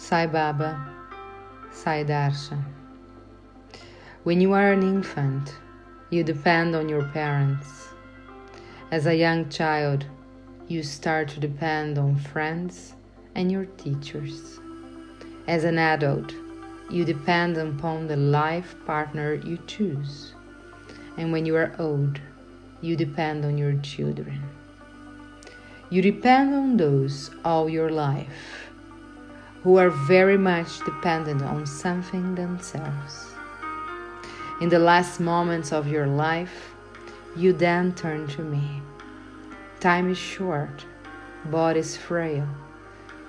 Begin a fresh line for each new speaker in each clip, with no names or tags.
Sai Baba, Sai Darshan. When you are an infant, you depend on your parents. As a young child, you start to depend on friends and your teachers. As an adult, you depend upon the life partner you choose. And when you are old, you depend on your children. You depend on those all your life who are very much dependent on something themselves. In the last moments of your life, you then turn to me. Time is short, body is frail.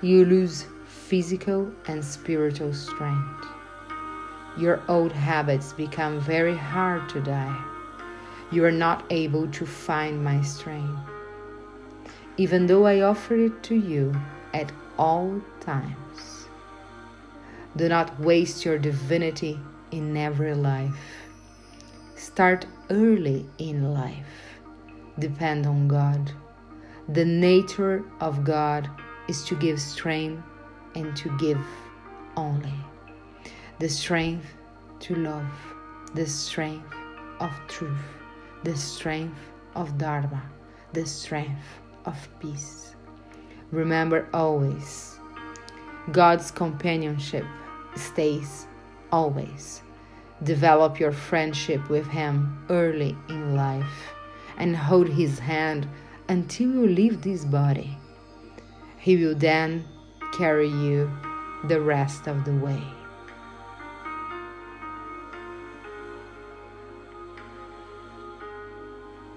You lose physical and spiritual strength. Your old habits become very hard to die. You are not able to find my strength. Even though I offer it to you at all times. Do not waste your divinity in every life. Start early in life. Depend on God. The nature of God is to give strength and to give only. The strength to love, the strength of truth, the strength of Dharma, the strength of peace. Remember always, God's companionship stays always. Develop your friendship with Him early in life and hold His hand until you leave this body. He will then carry you the rest of the way.